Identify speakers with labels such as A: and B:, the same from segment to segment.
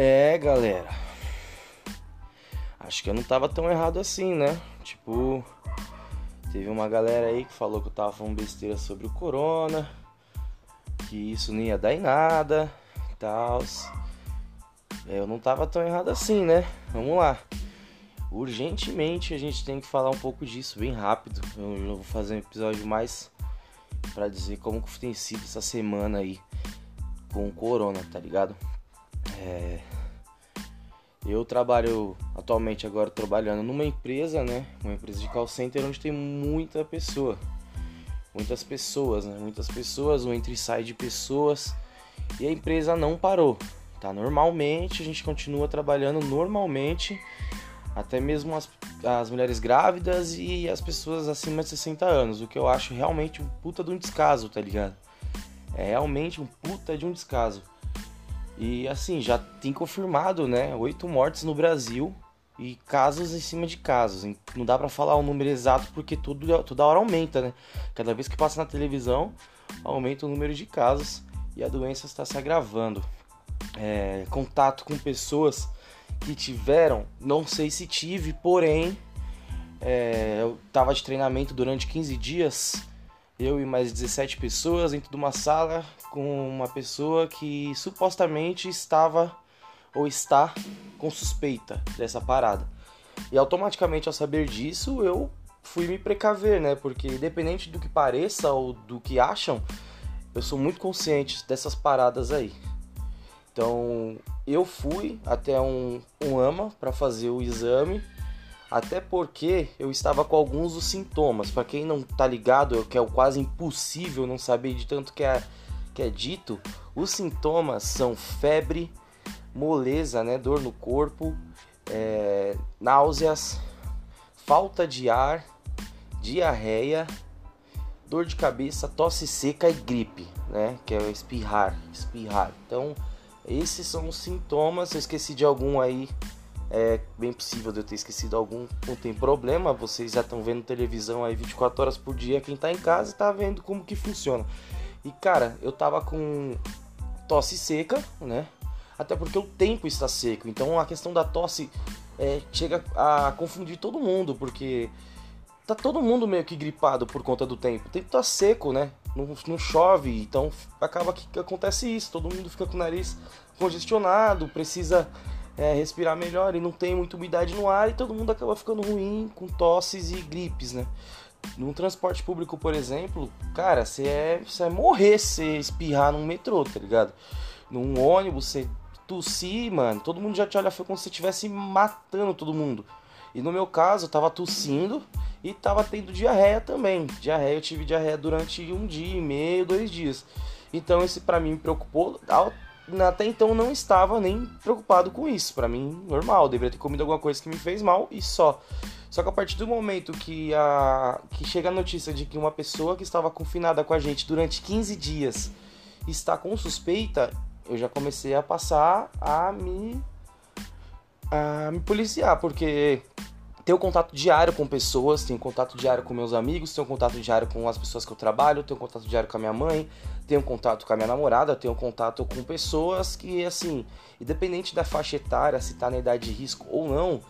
A: É, galera. Acho que eu não tava tão errado assim, né? Tipo, teve uma galera aí que falou que eu tava falando besteira sobre o corona, que isso não ia dar em nada e tal. Eu não tava tão errado assim, né? Vamos lá. Urgentemente a gente tem que falar um pouco disso bem rápido. Eu vou fazer um episódio mais para dizer como que tem sido essa semana aí com o corona, tá ligado? É... Eu trabalho atualmente agora trabalhando numa empresa, né? Uma empresa de call center onde tem muita pessoa. Muitas pessoas, né? Muitas pessoas, um e sai de pessoas. E a empresa não parou. Tá normalmente, a gente continua trabalhando normalmente, até mesmo as, as mulheres grávidas e as pessoas acima de 60 anos, o que eu acho realmente um puta de um descaso, tá ligado? É realmente um puta de um descaso. E assim, já tem confirmado, né? Oito mortes no Brasil e casos em cima de casos. Não dá para falar o número exato porque tudo, toda hora aumenta, né? Cada vez que passa na televisão, aumenta o número de casos e a doença está se agravando é, contato com pessoas que tiveram, não sei se tive, porém, é, eu tava de treinamento durante 15 dias, eu e mais 17 pessoas dentro de uma sala com uma pessoa que supostamente estava ou está com suspeita dessa parada. E automaticamente ao saber disso, eu fui me precaver, né? Porque independente do que pareça ou do que acham, eu sou muito consciente dessas paradas aí. Então eu fui até um, um AMA para fazer o exame, até porque eu estava com alguns dos sintomas. Para quem não tá ligado, que é quase impossível não saber de tanto que é, que é dito, os sintomas são febre, moleza, né, dor no corpo, é, náuseas, falta de ar, diarreia, dor de cabeça, tosse seca e gripe, né, que é o espirrar, espirrar. Então esses são os sintomas. Eu esqueci de algum aí, é bem possível de eu ter esquecido algum. Não tem problema. Vocês já estão vendo televisão aí 24 horas por dia. Quem tá em casa tá vendo como que funciona. E cara, eu tava com tosse seca, né? Até porque o tempo está seco. Então a questão da tosse é, chega a confundir todo mundo, porque tá todo mundo meio que gripado por conta do tempo. O tempo tá seco, né? Não, não chove, então acaba que acontece isso. Todo mundo fica com o nariz congestionado, precisa é, respirar melhor e não tem muita umidade no ar e todo mundo acaba ficando ruim com tosses e gripes, né? Num transporte público, por exemplo, cara, você é, você é morrer se espirrar num metrô, tá ligado? Num ônibus, você tossir, mano, todo mundo já te olha como se você estivesse matando todo mundo. E no meu caso, eu tava tossindo e tava tendo diarreia também. Diarreia, eu tive diarreia durante um dia e meio, dois dias. Então isso para mim me preocupou. Até então não estava nem preocupado com isso. Para mim, normal. Deveria ter comido alguma coisa que me fez mal e só. Só que a partir do momento que, a, que chega a notícia de que uma pessoa que estava confinada com a gente durante 15 dias está com suspeita, eu já comecei a passar a me, a me policiar, porque tenho contato diário com pessoas, tenho contato diário com meus amigos, tenho contato diário com as pessoas que eu trabalho, tenho contato diário com a minha mãe, tenho contato com a minha namorada, tenho contato com pessoas que, assim, independente da faixa etária, se tá na idade de risco ou não,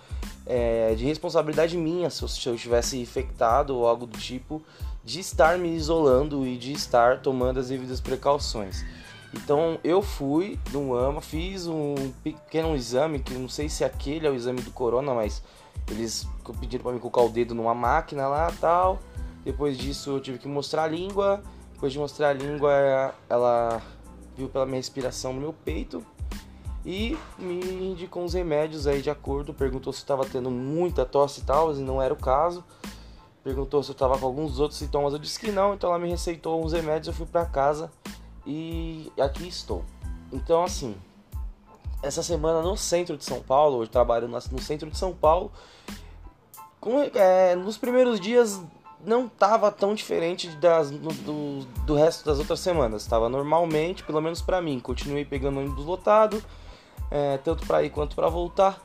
A: é de responsabilidade minha se eu, se eu estivesse infectado ou algo do tipo, de estar me isolando e de estar tomando as devidas precauções. Então eu fui no AMA, fiz um pequeno exame, que não sei se aquele é o exame do corona, mas eles pediram para mim colocar o dedo numa máquina lá tal. Depois disso eu tive que mostrar a língua. Depois de mostrar a língua, ela viu pela minha respiração no meu peito e me indicou uns remédios aí de acordo. Perguntou se estava tendo muita tosse e tal, e não era o caso. Perguntou se eu estava com alguns outros sintomas, eu disse que não, então ela me receitou uns remédios, eu fui para casa e aqui estou. Então assim, essa semana no centro de São Paulo, eu trabalho no centro de São Paulo. Com, é, nos primeiros dias não estava tão diferente das, do, do resto das outras semanas. Estava normalmente, pelo menos para mim. Continuei pegando ônibus lotado, é, tanto para ir quanto para voltar.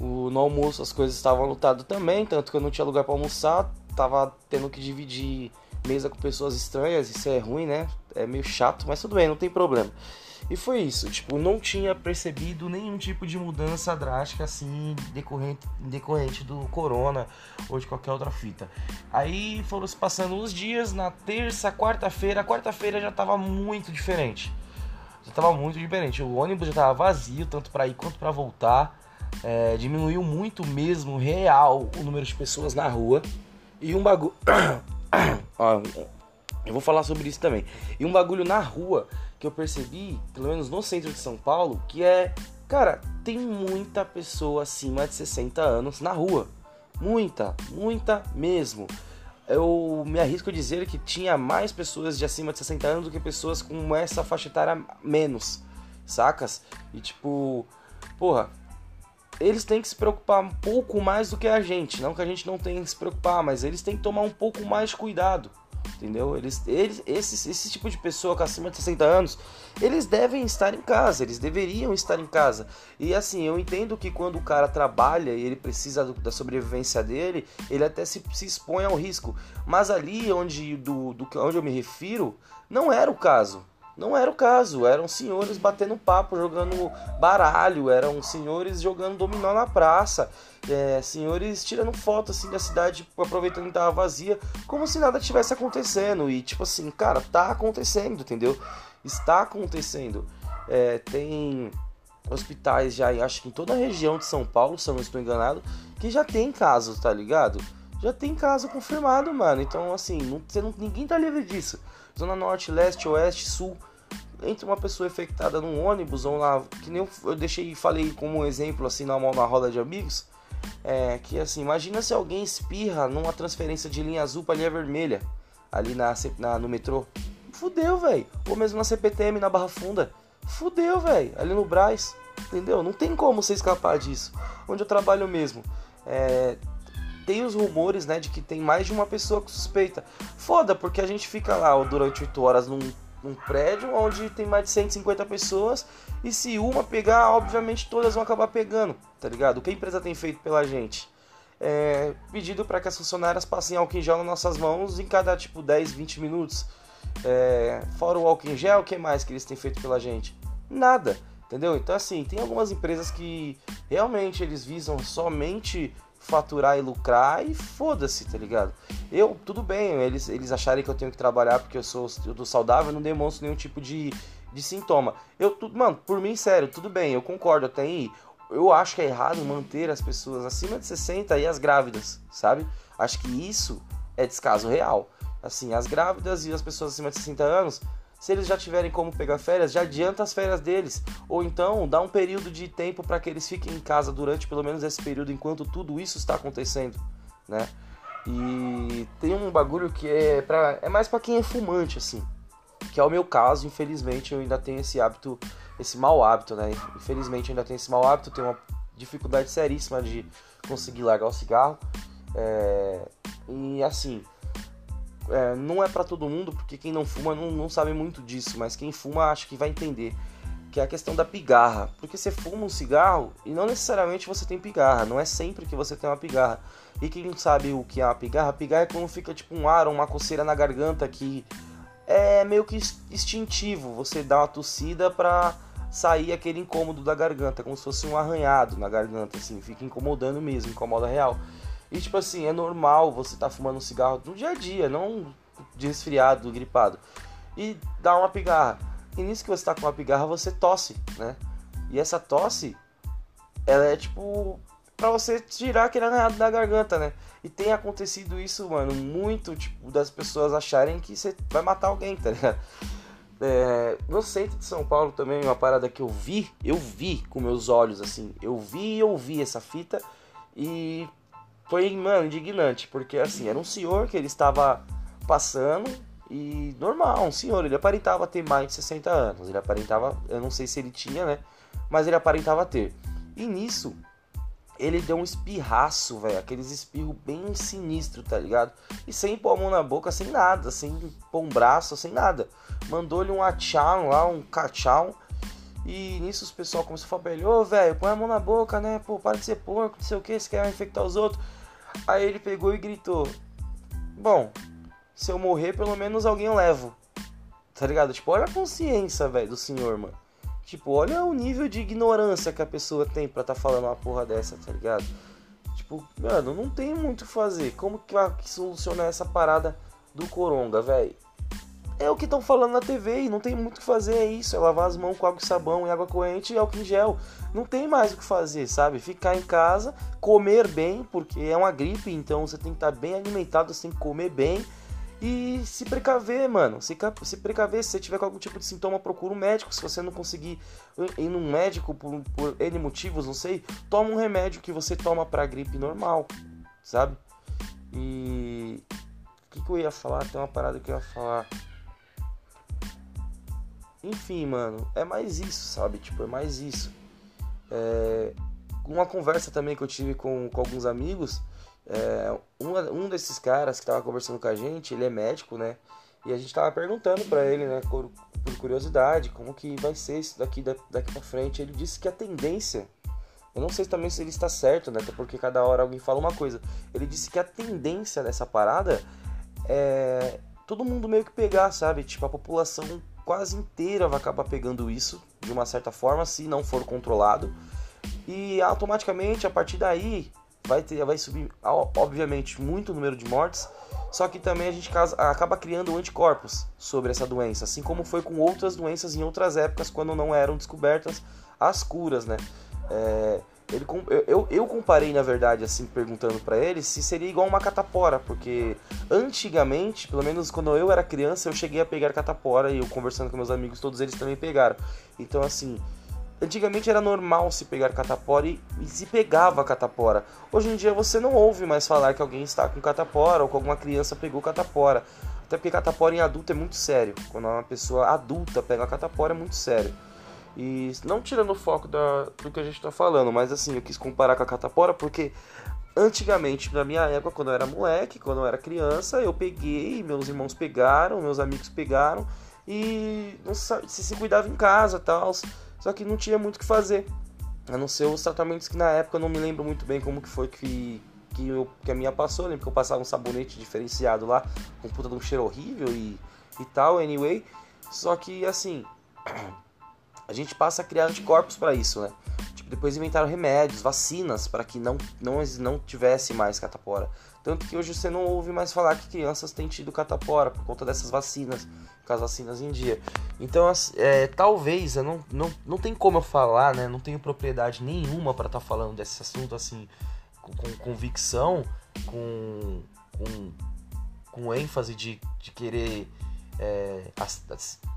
A: O, no almoço as coisas estavam lotadas também, tanto que eu não tinha lugar para almoçar. Tava tendo que dividir mesa com pessoas estranhas, isso é ruim, né? É meio chato, mas tudo bem, não tem problema. E foi isso, tipo, não tinha percebido nenhum tipo de mudança drástica assim decorrente, decorrente do corona ou de qualquer outra fita. Aí foram se passando uns dias, na terça, quarta-feira, quarta-feira já tava muito diferente. Já tava muito diferente. O ônibus já tava vazio, tanto para ir quanto para voltar. É, diminuiu muito mesmo, real, o número de pessoas na rua. E um bagulho. eu vou falar sobre isso também. E um bagulho na rua que eu percebi, pelo menos no centro de São Paulo, que é, cara, tem muita pessoa acima de 60 anos na rua. Muita, muita mesmo. Eu me arrisco a dizer que tinha mais pessoas de acima de 60 anos do que pessoas com essa faixa etária menos, sacas? E tipo, porra, eles têm que se preocupar um pouco mais do que a gente. Não que a gente não tenha que se preocupar, mas eles têm que tomar um pouco mais de cuidado entendeu? Eles, eles esse, esse tipo de pessoa com acima de 60 anos, eles devem estar em casa, eles deveriam estar em casa. E assim, eu entendo que quando o cara trabalha e ele precisa do, da sobrevivência dele, ele até se, se expõe ao risco. Mas ali onde, do, do, onde eu me refiro, não era o caso. Não era o caso, eram senhores batendo papo, jogando baralho, eram senhores jogando dominó na praça, é, senhores tirando foto assim da cidade, aproveitando que tava vazia, como se nada tivesse acontecendo. E tipo assim, cara, tá acontecendo, entendeu? Está acontecendo. É, tem hospitais já, acho que em toda a região de São Paulo, se eu não estou enganado, que já tem casos, tá ligado? Já tem caso confirmado, mano. Então, assim, não, não, ninguém tá livre disso. Zona Norte, Leste, Oeste, Sul, entre uma pessoa infectada num ônibus ou lá, que nem eu, eu deixei falei como um exemplo assim na, na roda de amigos, é que assim, imagina se alguém espirra numa transferência de linha azul para linha vermelha ali na, na no metrô. Fudeu, velho. Ou mesmo na CPTM na Barra Funda. Fudeu, velho. Ali no Braz. Entendeu? Não tem como você escapar disso. Onde eu trabalho mesmo. É, tem os rumores, né, de que tem mais de uma pessoa com suspeita. Foda, porque a gente fica lá durante 8 horas num um prédio onde tem mais de 150 pessoas e se uma pegar, obviamente todas vão acabar pegando, tá ligado? O que a empresa tem feito pela gente? É pedido para que as funcionárias passem álcool em gel nas nossas mãos em cada tipo 10, 20 minutos. É, fora o álcool em gel, o que mais que eles têm feito pela gente? Nada, entendeu? Então assim, tem algumas empresas que realmente eles visam somente faturar e lucrar e foda-se, tá ligado? Eu, tudo bem, eles, eles acharem que eu tenho que trabalhar porque eu sou eu tô saudável, eu não demonstro nenhum tipo de, de sintoma. Eu, tudo, mano, por mim, sério, tudo bem, eu concordo até aí. Eu acho que é errado manter as pessoas acima de 60 e as grávidas, sabe? Acho que isso é descaso real. Assim, as grávidas e as pessoas acima de 60 anos se eles já tiverem como pegar férias, já adianta as férias deles. Ou então dá um período de tempo para que eles fiquem em casa durante pelo menos esse período enquanto tudo isso está acontecendo, né? E tem um bagulho que é para é mais para quem é fumante assim, que é o meu caso, infelizmente eu ainda tenho esse hábito, esse mau hábito, né? Infelizmente eu ainda tenho esse mau hábito, tenho uma dificuldade seríssima de conseguir largar o cigarro. É... E assim, é, não é para todo mundo, porque quem não fuma não, não sabe muito disso, mas quem fuma acho que vai entender. Que é a questão da pigarra. Porque você fuma um cigarro e não necessariamente você tem pigarra. Não é sempre que você tem uma pigarra. E quem não sabe o que é uma pigarra, pigarra é quando fica tipo um ar, uma coceira na garganta que é meio que instintivo. Você dá uma tossida pra sair aquele incômodo da garganta, como se fosse um arranhado na garganta, assim, fica incomodando mesmo, incomoda real. E tipo assim, é normal você estar tá fumando um cigarro no dia a dia, não de resfriado, gripado. E dá uma pigarra. E nisso que você está com uma pigarra, você tosse, né? E essa tosse, ela é tipo para você tirar aquele arranhado da garganta, né? E tem acontecido isso, mano, muito, tipo, das pessoas acharem que você vai matar alguém, tá ligado? É, no centro de São Paulo também, uma parada que eu vi, eu vi com meus olhos, assim, eu vi e ouvi essa fita e foi, mano, indignante, porque assim, era um senhor que ele estava passando e normal, um senhor, ele aparentava ter mais de 60 anos, ele aparentava, eu não sei se ele tinha, né, mas ele aparentava ter. E nisso, ele deu um espirraço, velho, aqueles espirros bem sinistro, tá ligado? E sem pôr a mão na boca, sem nada, sem pôr um braço, sem nada. Mandou-lhe um achão lá, um cachão. E nisso os pessoal começou a falar pra ô, velho, põe a mão na boca, né? Pô, para de ser porco, não sei o que, você quer infectar os outros. Aí ele pegou e gritou: Bom, se eu morrer, pelo menos alguém eu levo. Tá ligado? Tipo, olha a consciência, velho, do senhor, mano. Tipo, olha o nível de ignorância que a pessoa tem pra tá falando uma porra dessa, tá ligado? Tipo, mano, não tem muito o fazer. Como que vai solucionar essa parada do coronga, velho? É o que estão falando na TV e não tem muito o que fazer, é isso. É lavar as mãos com água e sabão e água corrente e álcool em gel. Não tem mais o que fazer, sabe? Ficar em casa, comer bem, porque é uma gripe, então você tem que estar tá bem alimentado, você tem que comer bem e se precaver, mano. Se, se precaver, se você tiver algum tipo de sintoma, procura um médico. Se você não conseguir ir num médico por, por N motivos, não sei, toma um remédio que você toma pra gripe normal, sabe? E. O que, que eu ia falar? Tem uma parada que eu ia falar. Enfim, mano, é mais isso, sabe? Tipo, é mais isso. É... Uma conversa também que eu tive com, com alguns amigos é, um, um desses caras que tava conversando com a gente, ele é médico, né? E a gente tava perguntando para ele, né, por, por, curiosidade, como que vai ser isso daqui, daqui pra frente. Ele disse que a tendência, eu não sei também se ele está certo, né? Até porque cada hora alguém fala uma coisa. Ele disse que a tendência dessa parada é todo mundo meio que pegar, sabe? Tipo, a população quase inteira vai acabar pegando isso, de uma certa forma, se não for controlado. E automaticamente, a partir daí, vai, ter, vai subir, obviamente, muito o número de mortes, só que também a gente acaba criando anticorpos sobre essa doença, assim como foi com outras doenças em outras épocas, quando não eram descobertas as curas, né? É, ele, eu, eu comparei, na verdade, assim, perguntando para ele se seria igual uma catapora, porque antigamente, pelo menos quando eu era criança, eu cheguei a pegar catapora e eu conversando com meus amigos, todos eles também pegaram. Então, assim, Antigamente era normal se pegar catapora e, e, se pegava catapora. Hoje em dia você não ouve mais falar que alguém está com catapora ou que alguma criança pegou catapora. Até porque catapora em adulto é muito sério. Quando uma pessoa adulta pega catapora é muito sério. E não tirando o foco da, do que a gente está falando, mas assim, eu quis comparar com a catapora porque antigamente, na minha época, quando eu era moleque, quando eu era criança, eu peguei, meus irmãos pegaram, meus amigos pegaram e não se, se cuidava em casa tal. Só que não tinha muito o que fazer. A não ser os tratamentos que na época eu não me lembro muito bem como que foi que, que, eu, que a minha passou. Eu lembro que eu passava um sabonete diferenciado lá, com puta de um cheiro horrível e, e tal, anyway. Só que assim, a gente passa a criar anticorpos para isso, né? Tipo, depois inventaram remédios, vacinas para que não, não, não tivesse mais catapora. Tanto que hoje você não ouve mais falar que crianças têm tido catapora por conta dessas vacinas, com as vacinas em dia. Então, é, talvez, eu não, não, não tem como eu falar, né? Não tenho propriedade nenhuma para estar tá falando desse assunto assim, com, com convicção, com, com, com ênfase de, de querer é,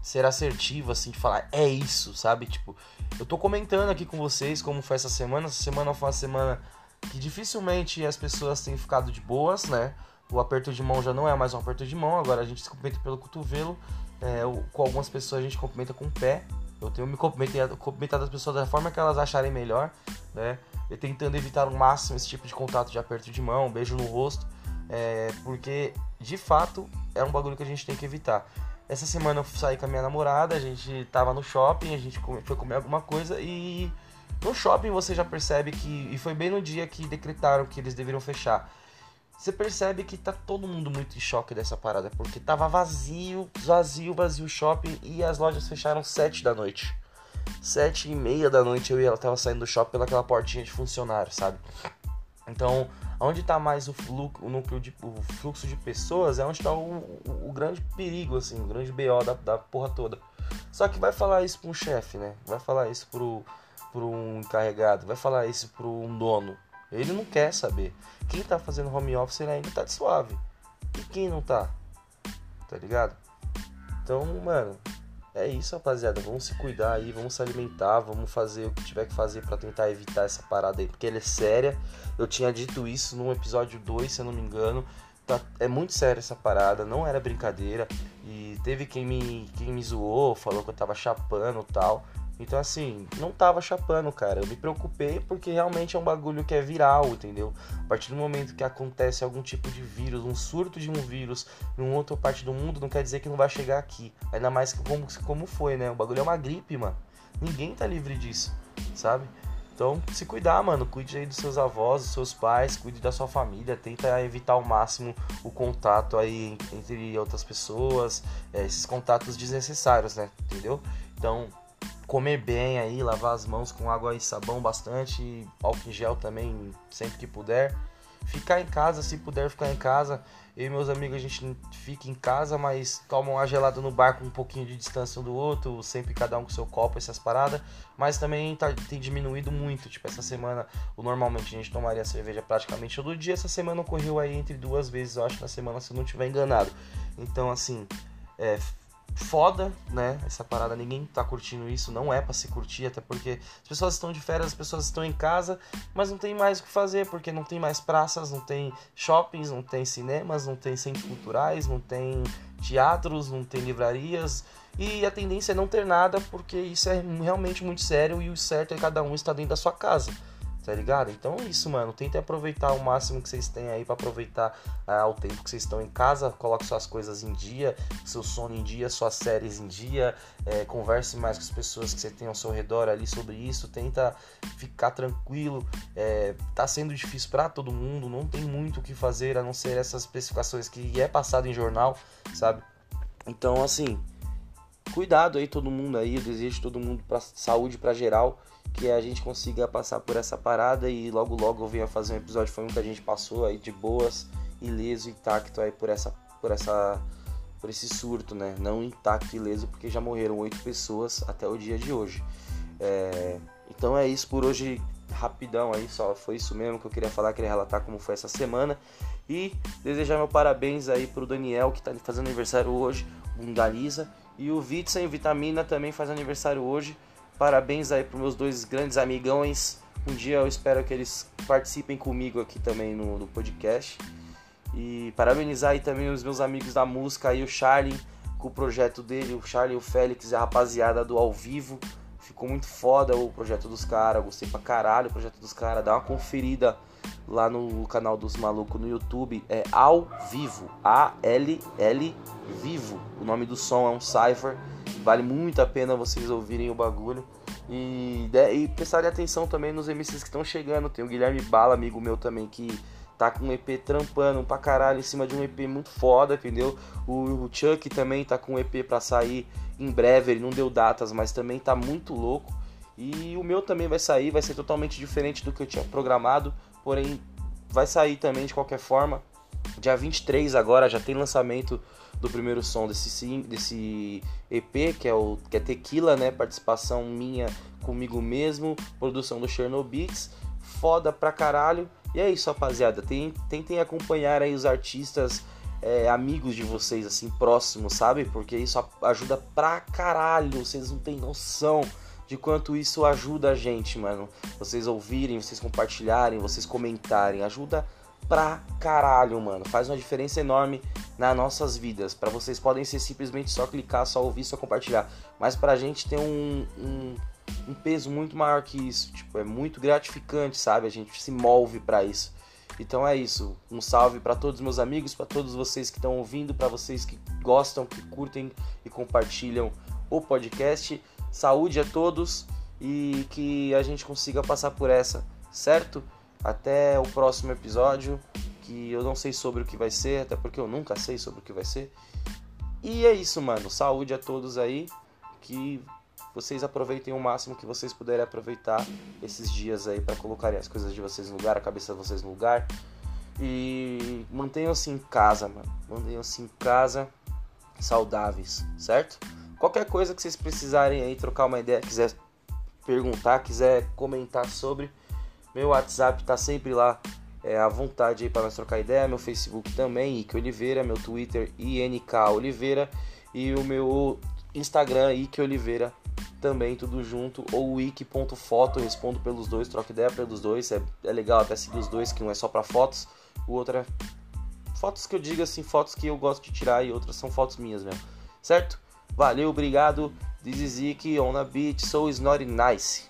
A: ser assertivo, assim, de falar é isso, sabe? Tipo, eu tô comentando aqui com vocês como foi essa semana. Essa semana foi uma semana que dificilmente as pessoas têm ficado de boas, né? O aperto de mão já não é mais um aperto de mão, agora a gente se cumprimenta pelo cotovelo. É, com algumas pessoas a gente cumprimenta com o pé. Eu tenho me cumprimentado, cumprimentado as pessoas da forma que elas acharem melhor, né? E tentando evitar ao máximo esse tipo de contato de aperto de mão, beijo no rosto, é, porque de fato é um bagulho que a gente tem que evitar. Essa semana eu saí com a minha namorada, a gente tava no shopping, a gente foi comer alguma coisa e no shopping você já percebe que. E foi bem no dia que decretaram que eles deveriam fechar. Você percebe que tá todo mundo muito em choque dessa parada, porque tava vazio, vazio, vazio o shopping e as lojas fecharam sete da noite. Sete e meia da noite eu e ela tava saindo do shopping pelaquela portinha de funcionário, sabe? Então, onde tá mais o, fluxo, o núcleo de o fluxo de pessoas é onde tá o, o, o grande perigo, assim, o grande BO da, da porra toda. Só que vai falar isso pro um chefe, né? Vai falar isso pro, para um encarregado, vai falar isso para um dono. Ele não quer saber. Quem tá fazendo home office ele ainda tá de suave. E quem não tá? Tá ligado? Então, mano, é isso, rapaziada. Vamos se cuidar aí, vamos se alimentar, vamos fazer o que tiver que fazer para tentar evitar essa parada aí, porque ela é séria. Eu tinha dito isso no episódio 2, se eu não me engano. Tá, é muito séria essa parada, não era brincadeira. E teve quem me, quem me zoou, falou que eu tava chapando tal. Então, assim, não tava chapando, cara. Eu me preocupei porque realmente é um bagulho que é viral, entendeu? A partir do momento que acontece algum tipo de vírus, um surto de um vírus em outra parte do mundo, não quer dizer que não vai chegar aqui. Ainda mais que como, como foi, né? O bagulho é uma gripe, mano. Ninguém tá livre disso, sabe? Então, se cuidar, mano, cuide aí dos seus avós, dos seus pais, cuide da sua família, tenta evitar ao máximo o contato aí entre outras pessoas, é, esses contatos desnecessários, né? Entendeu? Então, comer bem aí, lavar as mãos com água e sabão bastante, álcool em gel também sempre que puder. Ficar em casa, se puder ficar em casa, eu e meus amigos, a gente fica em casa, mas toma uma gelada no bar com um pouquinho de distância um do outro, sempre cada um com seu copo, essas paradas. Mas também tá, tem diminuído muito. Tipo, essa semana, normalmente a gente tomaria cerveja praticamente todo dia. Essa semana ocorreu aí entre duas vezes, eu acho, na semana, se eu não estiver enganado. Então, assim, é, foda, né? Essa parada, ninguém tá curtindo isso, não é para se curtir, até porque as pessoas estão de férias, as pessoas estão em casa, mas não tem mais o que fazer, porque não tem mais praças, não tem shoppings, não tem cinemas, não tem centros culturais, não tem teatros, não tem livrarias, e a tendência é não ter nada, porque isso é realmente muito sério e o certo é cada um estar dentro da sua casa tá ligado? Então é isso, mano. Tentem aproveitar o máximo que vocês têm aí para aproveitar ah, o tempo que vocês estão em casa. Coloque suas coisas em dia, seu sono em dia, suas séries em dia. É, converse mais com as pessoas que você tem ao seu redor ali sobre isso. Tenta ficar tranquilo. É, tá sendo difícil para todo mundo. Não tem muito o que fazer a não ser essas especificações que é passado em jornal, sabe? Então, assim, cuidado aí todo mundo aí. Eu desejo todo mundo para saúde para geral que a gente consiga passar por essa parada e logo logo eu venha fazer um episódio foi que a gente passou aí de boas, ileso, intacto aí por essa por essa por esse surto, né? Não intacto e ileso porque já morreram oito pessoas até o dia de hoje. É... Então é isso por hoje, rapidão aí, só foi isso mesmo que eu queria falar, queria relatar como foi essa semana e desejar meu parabéns aí pro Daniel que tá fazendo aniversário hoje, Bundaliza, e o Vitsen Vitamina também faz aniversário hoje. Parabéns aí para meus dois grandes amigões. Um dia eu espero que eles participem comigo aqui também no, no podcast. E parabenizar aí também os meus amigos da música aí, o Charlie, com o projeto dele, o Charlie, o Félix e a rapaziada do Ao Vivo. Ficou muito foda o projeto dos caras, gostei pra caralho o projeto dos caras. Dá uma conferida lá no canal dos malucos no YouTube. É Ao Vivo, A-L-L Vivo. O nome do som é um cipher. Vale muito a pena vocês ouvirem o bagulho. E, e prestarem atenção também nos MCs que estão chegando. Tem o Guilherme Bala, amigo meu também, que tá com um EP trampando pra caralho em cima de um EP muito foda, entendeu? O, o Chuck também tá com um EP pra sair em breve, ele não deu datas, mas também tá muito louco. E o meu também vai sair, vai ser totalmente diferente do que eu tinha programado, porém vai sair também de qualquer forma. Dia 23 agora já tem lançamento do primeiro som desse, desse EP, que é o que é Tequila, né? Participação minha comigo mesmo, produção do Chernobits, foda pra caralho. E é isso, rapaziada. Tem, tentem acompanhar aí os artistas é, amigos de vocês, assim, próximos, sabe? Porque isso ajuda pra caralho. Vocês não têm noção de quanto isso ajuda a gente, mano. Vocês ouvirem, vocês compartilharem, vocês comentarem. Ajuda pra caralho, mano. Faz uma diferença enorme nas nossas vidas. Para vocês podem ser simplesmente só clicar, só ouvir, só compartilhar. Mas pra gente tem um, um, um peso muito maior que isso. Tipo, é muito gratificante, sabe? A gente se move para isso. Então é isso. Um salve para todos os meus amigos, para todos vocês que estão ouvindo, para vocês que gostam, que curtem e compartilham o podcast. Saúde a todos e que a gente consiga passar por essa, certo? Até o próximo episódio, que eu não sei sobre o que vai ser, até porque eu nunca sei sobre o que vai ser. E é isso, mano. Saúde a todos aí. Que vocês aproveitem o máximo que vocês puderem aproveitar esses dias aí para colocarem as coisas de vocês no lugar, a cabeça de vocês no lugar. E mantenham-se em casa, mano. Mantenham-se em casa saudáveis, certo? Qualquer coisa que vocês precisarem aí trocar uma ideia, quiser perguntar, quiser comentar sobre, meu WhatsApp tá sempre lá é, à vontade aí para nós trocar ideia. Meu Facebook também, Ike Oliveira. Meu Twitter, INK Oliveira. E o meu Instagram, Ike Oliveira também, tudo junto. Ou wiki.foto, respondo pelos dois, troco ideia pelos dois. É, é legal até seguir os dois, que um é só para fotos, o outro é fotos que eu digo assim, fotos que eu gosto de tirar e outras são fotos minhas mesmo. Certo? Valeu, obrigado. This is Ike on a beat, so it's not nice.